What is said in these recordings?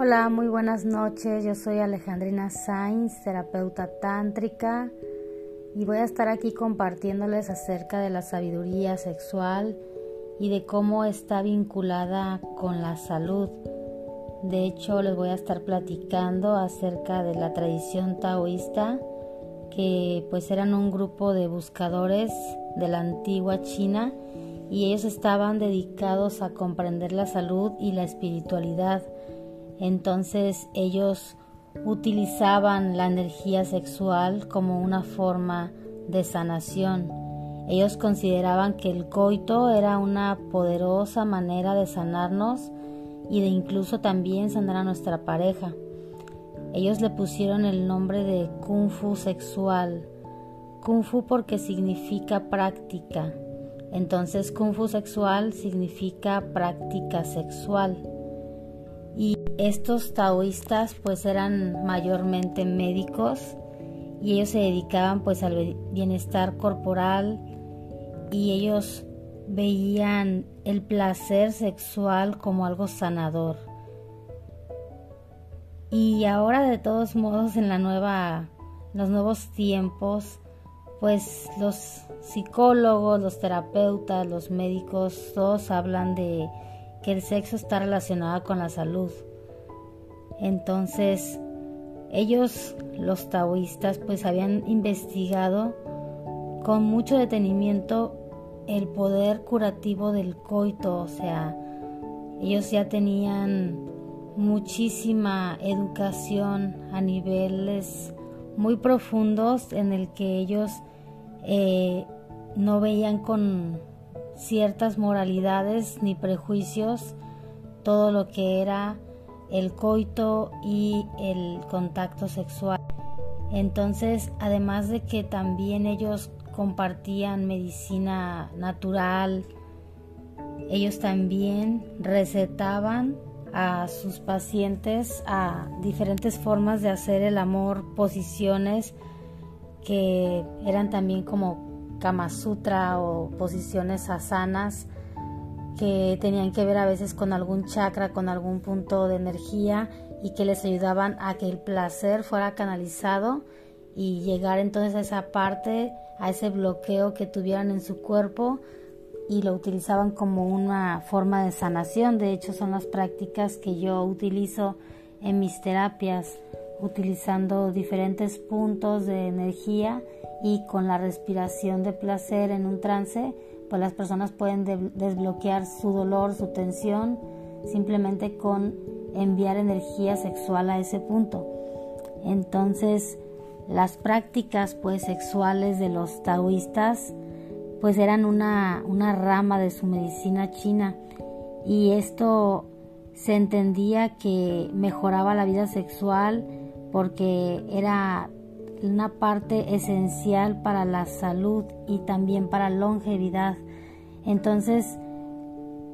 Hola, muy buenas noches. Yo soy Alejandrina Sainz, terapeuta tántrica, y voy a estar aquí compartiéndoles acerca de la sabiduría sexual y de cómo está vinculada con la salud. De hecho, les voy a estar platicando acerca de la tradición taoísta, que pues eran un grupo de buscadores de la antigua China y ellos estaban dedicados a comprender la salud y la espiritualidad entonces ellos utilizaban la energía sexual como una forma de sanación. Ellos consideraban que el coito era una poderosa manera de sanarnos y de incluso también sanar a nuestra pareja. Ellos le pusieron el nombre de Kung Fu sexual. Kung Fu porque significa práctica. Entonces Kung Fu sexual significa práctica sexual estos taoístas pues eran mayormente médicos y ellos se dedicaban pues al bienestar corporal y ellos veían el placer sexual como algo sanador. Y ahora de todos modos en la nueva los nuevos tiempos pues los psicólogos, los terapeutas, los médicos todos hablan de que el sexo está relacionado con la salud. Entonces, ellos, los taoístas, pues habían investigado con mucho detenimiento el poder curativo del coito, o sea, ellos ya tenían muchísima educación a niveles muy profundos en el que ellos eh, no veían con ciertas moralidades ni prejuicios todo lo que era el coito y el contacto sexual. Entonces, además de que también ellos compartían medicina natural, ellos también recetaban a sus pacientes a diferentes formas de hacer el amor, posiciones que eran también como Kama Sutra o posiciones asanas que tenían que ver a veces con algún chakra, con algún punto de energía y que les ayudaban a que el placer fuera canalizado y llegar entonces a esa parte, a ese bloqueo que tuvieran en su cuerpo y lo utilizaban como una forma de sanación. De hecho, son las prácticas que yo utilizo en mis terapias, utilizando diferentes puntos de energía y con la respiración de placer en un trance, pues las personas pueden desbloquear su dolor, su tensión, simplemente con enviar energía sexual a ese punto. Entonces, las prácticas pues sexuales de los taoístas pues eran una, una rama de su medicina china y esto se entendía que mejoraba la vida sexual porque era una parte esencial para la salud y también para longevidad. Entonces,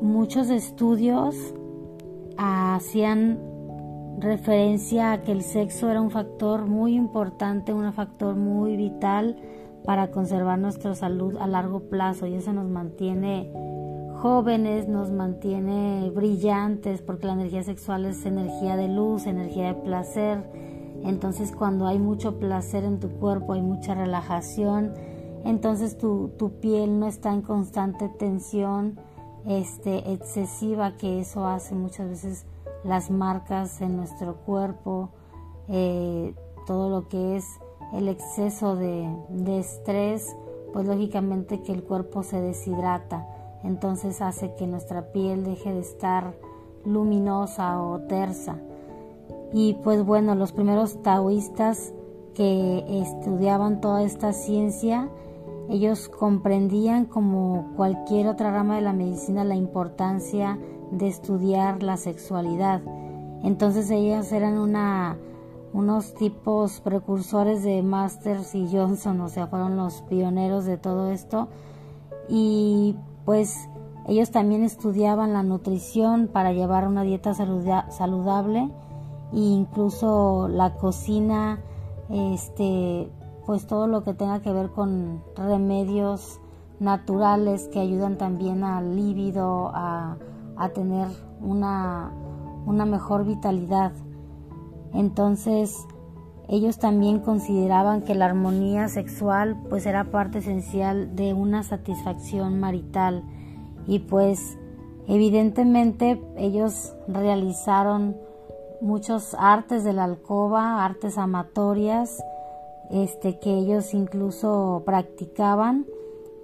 muchos estudios hacían referencia a que el sexo era un factor muy importante, un factor muy vital para conservar nuestra salud a largo plazo y eso nos mantiene jóvenes, nos mantiene brillantes porque la energía sexual es energía de luz, energía de placer entonces cuando hay mucho placer en tu cuerpo, hay mucha relajación, entonces tu, piel no está en constante tensión este, excesiva, que eso hace muchas veces las marcas en nuestro cuerpo, eh, todo lo que es el exceso de, de estrés, pues lógicamente que el cuerpo se deshidrata, entonces hace que nuestra piel deje de estar luminosa o tersa. Y pues bueno, los primeros taoístas que estudiaban toda esta ciencia, ellos comprendían como cualquier otra rama de la medicina la importancia de estudiar la sexualidad. Entonces ellos eran una, unos tipos precursores de Masters y Johnson, o sea, fueron los pioneros de todo esto. Y pues ellos también estudiaban la nutrición para llevar una dieta saludable incluso la cocina, este, pues todo lo que tenga que ver con remedios naturales que ayudan también al líbido, a, a tener una, una mejor vitalidad. Entonces, ellos también consideraban que la armonía sexual pues era parte esencial de una satisfacción marital y pues evidentemente ellos realizaron muchos artes de la alcoba, artes amatorias, este que ellos incluso practicaban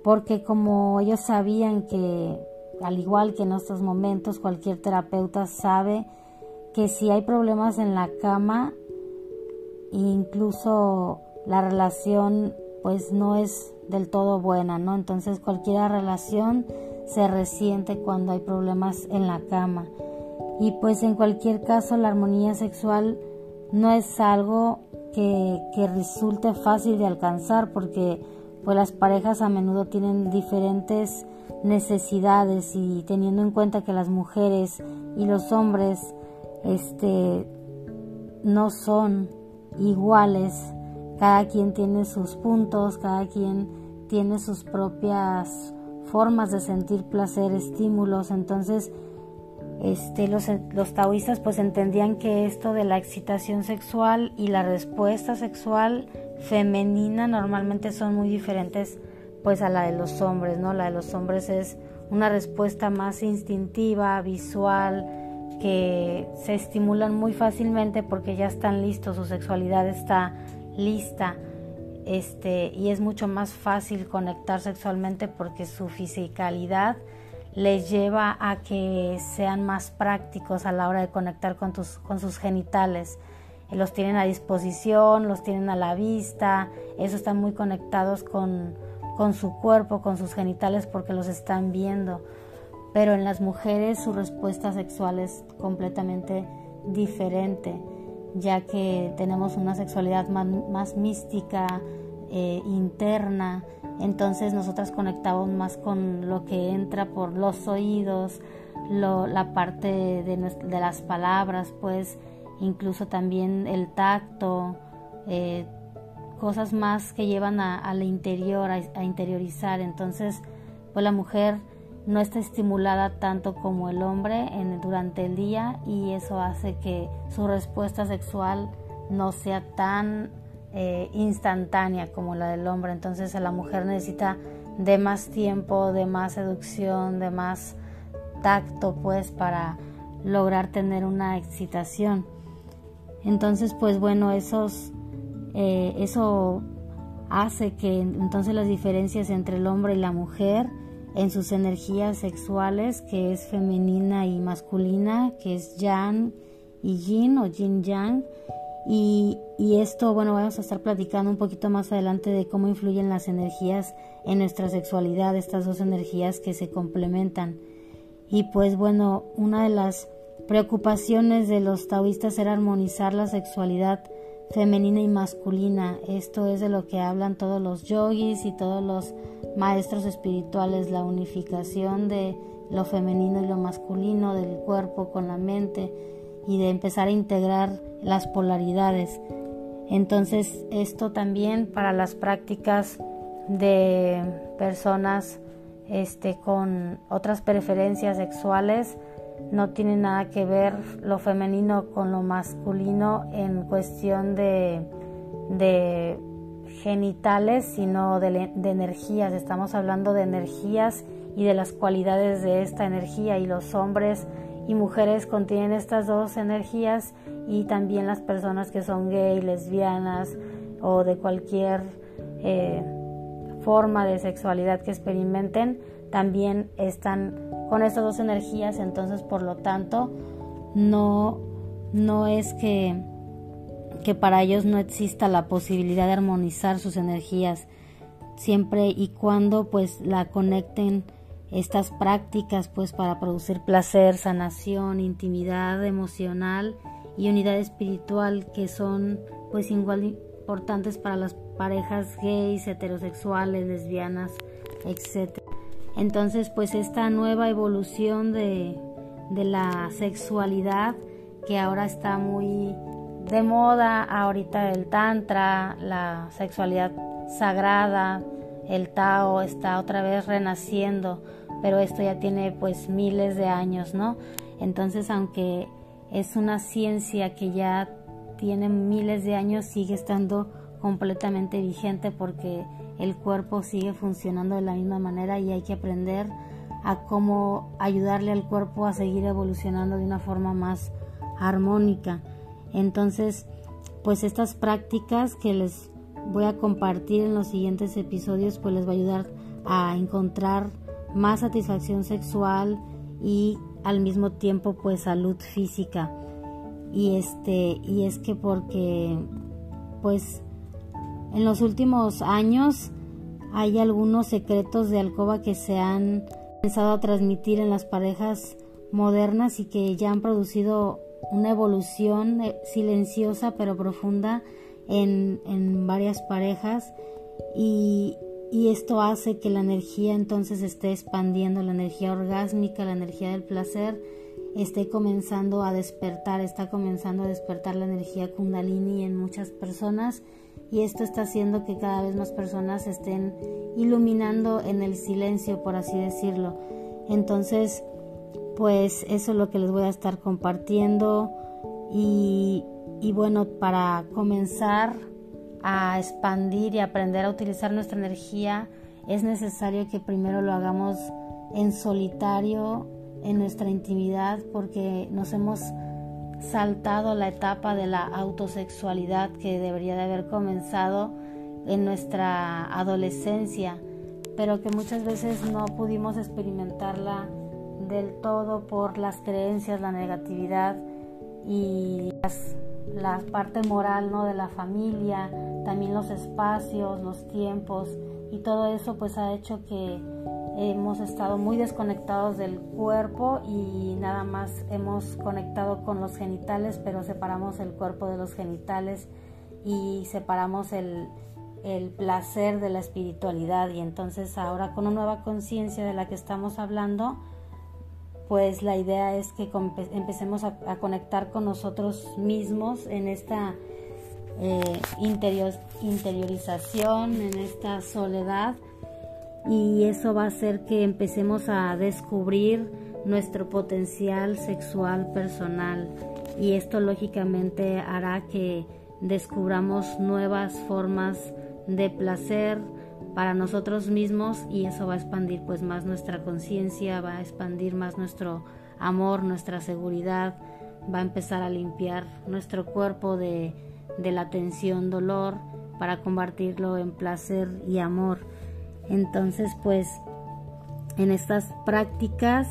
porque como ellos sabían que al igual que en estos momentos cualquier terapeuta sabe que si hay problemas en la cama incluso la relación pues no es del todo buena, ¿no? Entonces cualquier relación se resiente cuando hay problemas en la cama. Y pues en cualquier caso la armonía sexual no es algo que, que resulte fácil de alcanzar porque pues las parejas a menudo tienen diferentes necesidades y teniendo en cuenta que las mujeres y los hombres este no son iguales, cada quien tiene sus puntos, cada quien tiene sus propias formas de sentir placer, estímulos, entonces este, los, taoístas pues entendían que esto de la excitación sexual y la respuesta sexual femenina normalmente son muy diferentes pues a la de los hombres, ¿no? La de los hombres es una respuesta más instintiva, visual, que se estimulan muy fácilmente porque ya están listos, su sexualidad está lista. Este, y es mucho más fácil conectar sexualmente porque su fisicalidad les lleva a que sean más prácticos a la hora de conectar con, tus, con sus genitales. Los tienen a disposición, los tienen a la vista, eso están muy conectados con, con su cuerpo, con sus genitales porque los están viendo pero en las mujeres su respuesta sexual es completamente diferente, ya que tenemos una sexualidad más, mística, eh, interna, entonces nosotras conectamos más con lo que entra por los oídos, la parte de, las palabras, pues incluso también el tacto, eh, cosas más que llevan al interior, a, a interiorizar. Entonces, pues la mujer no está estimulada tanto como el hombre durante el día y eso hace que su respuesta sexual no sea tan eh, instantánea como la del hombre. Entonces la mujer necesita de más tiempo, de más seducción, de más tacto, pues para lograr tener una excitación. Entonces, pues bueno, esos, eh, eso hace que entonces las diferencias entre el hombre y la mujer en sus energías sexuales, que es femenina y masculina, que es yang y yin o yin yang. Y, y, esto, bueno, vamos a estar platicando un poquito más adelante de cómo influyen las energías en nuestra sexualidad, estas dos energías que se complementan. Y pues bueno, una de las preocupaciones de los taoístas era armonizar la sexualidad femenina y masculina. Esto es de lo que hablan todos los yogis y todos los maestros espirituales, la unificación de lo femenino y lo masculino, del cuerpo con la mente y de empezar a integrar las polaridades. Entonces esto también para las prácticas de personas este, con otras preferencias sexuales no tiene nada que ver lo femenino con lo masculino en cuestión de, de genitales, sino de, de, energías. Estamos hablando de energías y de las cualidades de esta energía y los hombres y mujeres contienen estas dos energías y también las personas que son gay, lesbianas o de cualquier eh, forma de sexualidad que experimenten también están con estas dos energías, entonces por lo tanto no, no es que, que para ellos no exista la posibilidad de armonizar sus energías siempre y cuando pues la conecten estas prácticas pues para producir placer, sanación, intimidad emocional y unidad espiritual que son pues igual importantes para las parejas gays, heterosexuales, lesbianas, etc. Entonces, pues esta nueva evolución de, la sexualidad que ahora está muy de moda, ahorita el tantra, la sexualidad sagrada, el Tao está otra vez renaciendo, pero esto ya tiene pues miles de años, ¿no? Entonces, aunque es una ciencia que ya tiene miles de años, sigue estando completamente vigente porque el cuerpo sigue funcionando de la misma manera y hay que aprender a cómo ayudarle al cuerpo a seguir evolucionando de una forma más armónica. Entonces, pues estas prácticas que les voy a compartir en los siguientes episodios, pues les va a ayudar a encontrar más satisfacción sexual y al mismo tiempo pues salud física. Y este y es que porque pues en los últimos años hay algunos secretos de alcoba que se han pensado a transmitir en las parejas modernas y que ya han producido una evolución eh, silenciosa pero profunda en, en varias parejas y, y esto hace que la energía entonces esté expandiendo, la energía orgásmica, la energía del placer esté comenzando a despertar, está comenzando a despertar la energía kundalini en muchas personas y esto está haciendo que cada vez más personas estén iluminando en el silencio, por así decirlo. Entonces, pues eso es lo que les voy a estar compartiendo y, y bueno, para comenzar a expandir y aprender a utilizar nuestra energía, es necesario que primero lo hagamos en solitario, en nuestra intimidad, porque nos hemos saltado la etapa de la autosexualidad que debería de haber comenzado en nuestra adolescencia, pero que muchas veces no pudimos experimentarla del todo por las creencias, la negatividad y la parte moral ¿no? de la familia, también los espacios, los tiempos y todo eso pues ha hecho que hemos estado muy desconectados del cuerpo y nada más hemos conectado con los genitales, pero separamos el cuerpo de los genitales y separamos el, el placer de la espiritualidad y entonces ahora con una nueva conciencia de la que estamos hablando, pues la idea es que empecemos a, conectar con nosotros mismos en esta eh, interiorización, en esta soledad. Y eso va a hacer que empecemos a descubrir nuestro potencial sexual personal. Y esto lógicamente hará que descubramos nuevas formas de placer, para nosotros mismos y eso va a expandir pues más nuestra conciencia, va a expandir más nuestro amor, nuestra seguridad, va a empezar a limpiar nuestro cuerpo de, de la tensión, dolor, para convertirlo en placer y amor. Entonces pues en estas prácticas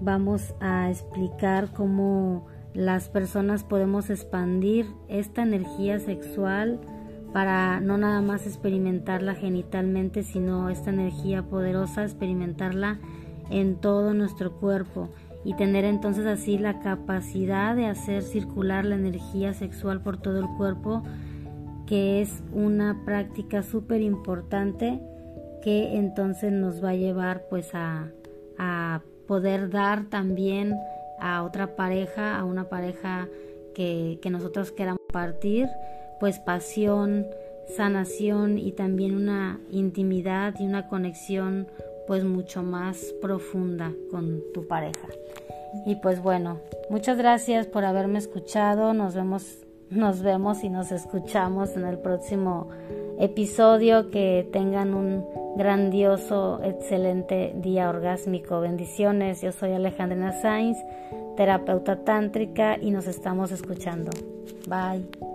vamos a explicar cómo las personas podemos expandir esta energía sexual para no nada más experimentarla genitalmente, sino esta energía poderosa, experimentarla en todo nuestro cuerpo y tener entonces así la capacidad de hacer circular la energía sexual por todo el cuerpo, que es una práctica súper importante que entonces nos va a llevar pues a, a poder dar también a otra pareja, a una pareja que, que nosotros queramos partir pues pasión, sanación y también una intimidad y una conexión pues mucho más profunda con tu pareja. Y pues bueno, muchas gracias por haberme escuchado. Nos vemos, nos vemos y nos escuchamos en el próximo episodio. Que tengan un grandioso, excelente día orgásmico. Bendiciones. Yo soy Alejandra Sainz, terapeuta tántrica y nos estamos escuchando. Bye.